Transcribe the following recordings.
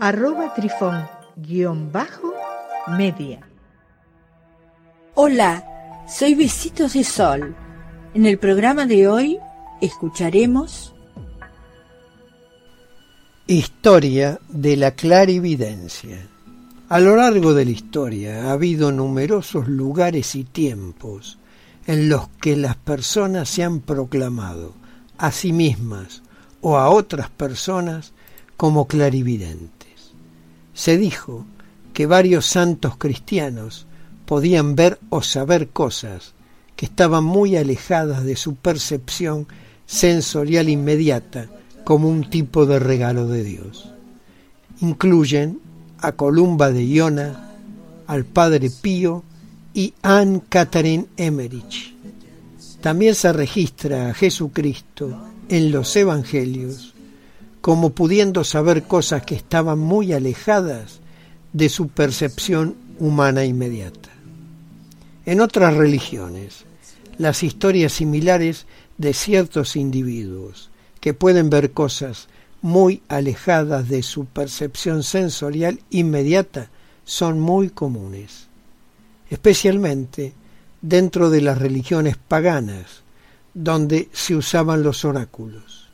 arroba trifón guion bajo media. Hola, soy Besitos de Sol. En el programa de hoy escucharemos Historia de la clarividencia. A lo largo de la historia ha habido numerosos lugares y tiempos en los que las personas se han proclamado a sí mismas o a otras personas como clarividentes se dijo que varios santos cristianos podían ver o saber cosas que estaban muy alejadas de su percepción sensorial inmediata como un tipo de regalo de Dios. Incluyen a Columba de Iona, al Padre Pío y Anne Catherine Emmerich. También se registra a Jesucristo en los Evangelios como pudiendo saber cosas que estaban muy alejadas de su percepción humana inmediata. En otras religiones, las historias similares de ciertos individuos que pueden ver cosas muy alejadas de su percepción sensorial inmediata son muy comunes, especialmente dentro de las religiones paganas, donde se usaban los oráculos.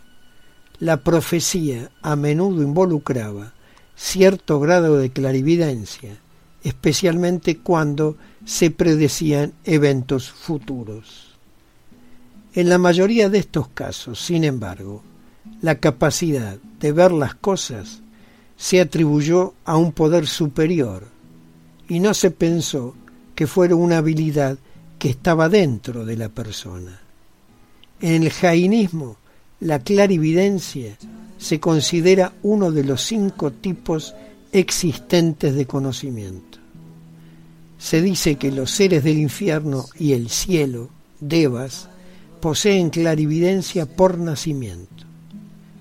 La profecía a menudo involucraba cierto grado de clarividencia, especialmente cuando se predecían eventos futuros. En la mayoría de estos casos, sin embargo, la capacidad de ver las cosas se atribuyó a un poder superior y no se pensó que fuera una habilidad que estaba dentro de la persona. En el jainismo la clarividencia se considera uno de los cinco tipos existentes de conocimiento. Se dice que los seres del infierno y el cielo, devas, poseen clarividencia por nacimiento.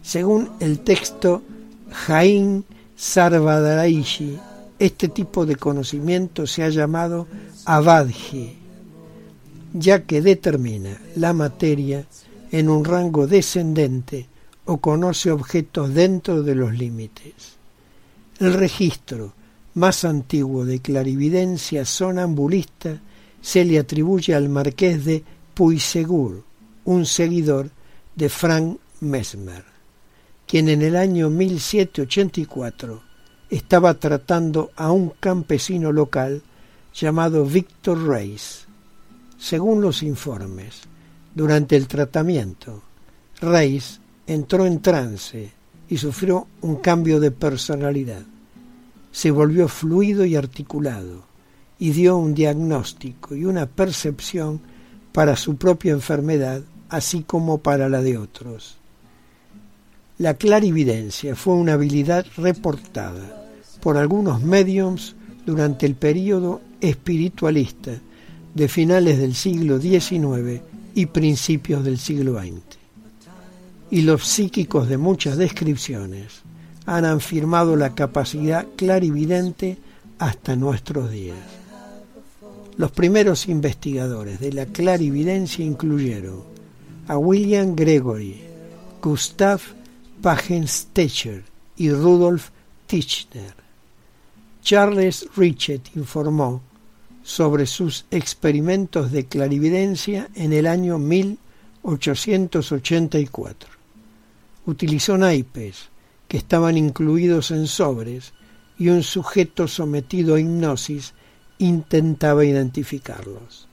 Según el texto Jain Sarvadaraishi, este tipo de conocimiento se ha llamado avadhi, ya que determina la materia en un rango descendente o conoce objetos dentro de los límites. El registro más antiguo de clarividencia sonambulista se le atribuye al marqués de Puysegur, un seguidor de Frank Mesmer, quien en el año 1784 estaba tratando a un campesino local llamado Victor Reis. Según los informes, durante el tratamiento, Reis entró en trance y sufrió un cambio de personalidad. Se volvió fluido y articulado y dio un diagnóstico y una percepción para su propia enfermedad, así como para la de otros. La clarividencia fue una habilidad reportada por algunos mediums durante el período espiritualista de finales del siglo XIX y principios del siglo XX. Y los psíquicos de muchas descripciones han afirmado la capacidad clarividente hasta nuestros días. Los primeros investigadores de la clarividencia incluyeron a William Gregory, Gustav Pagenstecher y Rudolf Tischner. Charles Richet informó sobre sus experimentos de clarividencia en el año 1884. Utilizó naipes que estaban incluidos en sobres y un sujeto sometido a hipnosis intentaba identificarlos.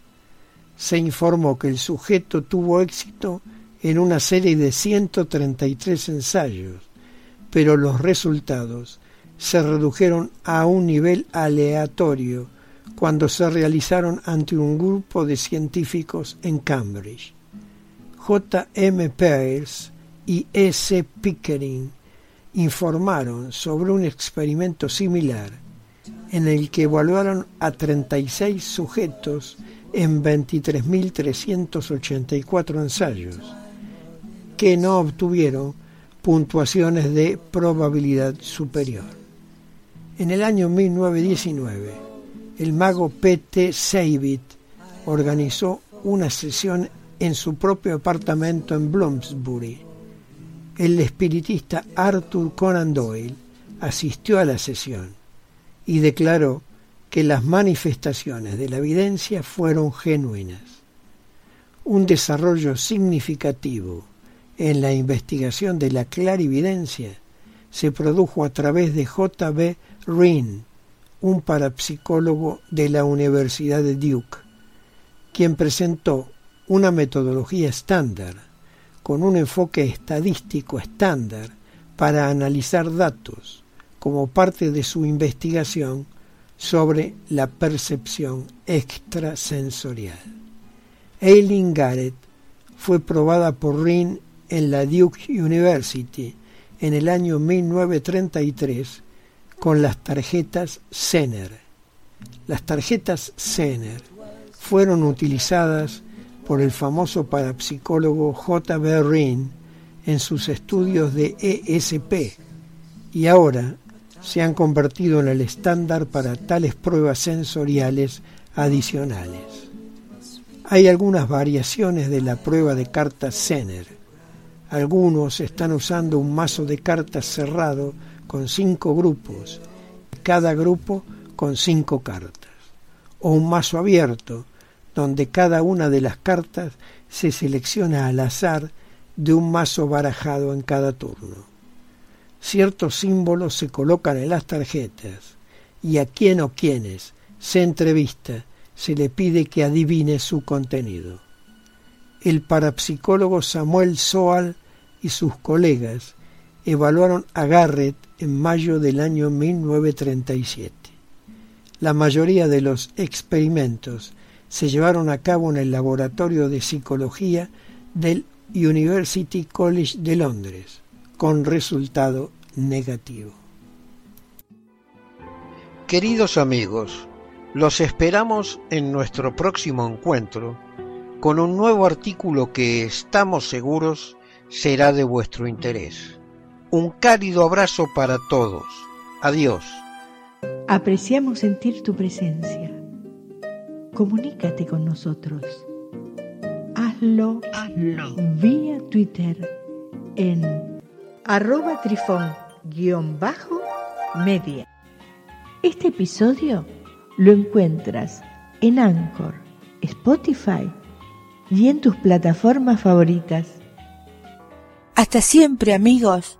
Se informó que el sujeto tuvo éxito en una serie de 133 ensayos, pero los resultados se redujeron a un nivel aleatorio cuando se realizaron ante un grupo de científicos en Cambridge. J. M. Peirce y S. Pickering informaron sobre un experimento similar en el que evaluaron a 36 sujetos en 23.384 ensayos, que no obtuvieron puntuaciones de probabilidad superior. En el año 1919, el mago P.T. Seivit organizó una sesión en su propio apartamento en Bloomsbury. El espiritista Arthur Conan Doyle asistió a la sesión y declaró que las manifestaciones de la evidencia fueron genuinas. Un desarrollo significativo en la investigación de la clarividencia se produjo a través de J. B. Un parapsicólogo de la Universidad de Duke, quien presentó una metodología estándar con un enfoque estadístico estándar para analizar datos como parte de su investigación sobre la percepción extrasensorial. Eileen Garrett fue probada por Rin en la Duke University en el año 1933 con las tarjetas Zener. Las tarjetas Zener fueron utilizadas por el famoso parapsicólogo J. B. Rin en sus estudios de ESP y ahora se han convertido en el estándar para tales pruebas sensoriales adicionales. Hay algunas variaciones de la prueba de cartas Zener. Algunos están usando un mazo de cartas cerrado con cinco grupos, cada grupo con cinco cartas, o un mazo abierto, donde cada una de las cartas se selecciona al azar de un mazo barajado en cada turno ciertos símbolos se colocan en las tarjetas y a quien o quienes se entrevista se le pide que adivine su contenido. El parapsicólogo Samuel Soal y sus colegas evaluaron a Garrett en mayo del año 1937. La mayoría de los experimentos se llevaron a cabo en el laboratorio de psicología del University College de Londres con resultado negativo. Queridos amigos, los esperamos en nuestro próximo encuentro con un nuevo artículo que estamos seguros será de vuestro interés. Un cálido abrazo para todos. Adiós. Apreciamos sentir tu presencia. Comunícate con nosotros. Hazlo, Hazlo. vía Twitter en arroba trifón guion bajo media. Este episodio lo encuentras en Anchor, Spotify y en tus plataformas favoritas. Hasta siempre amigos.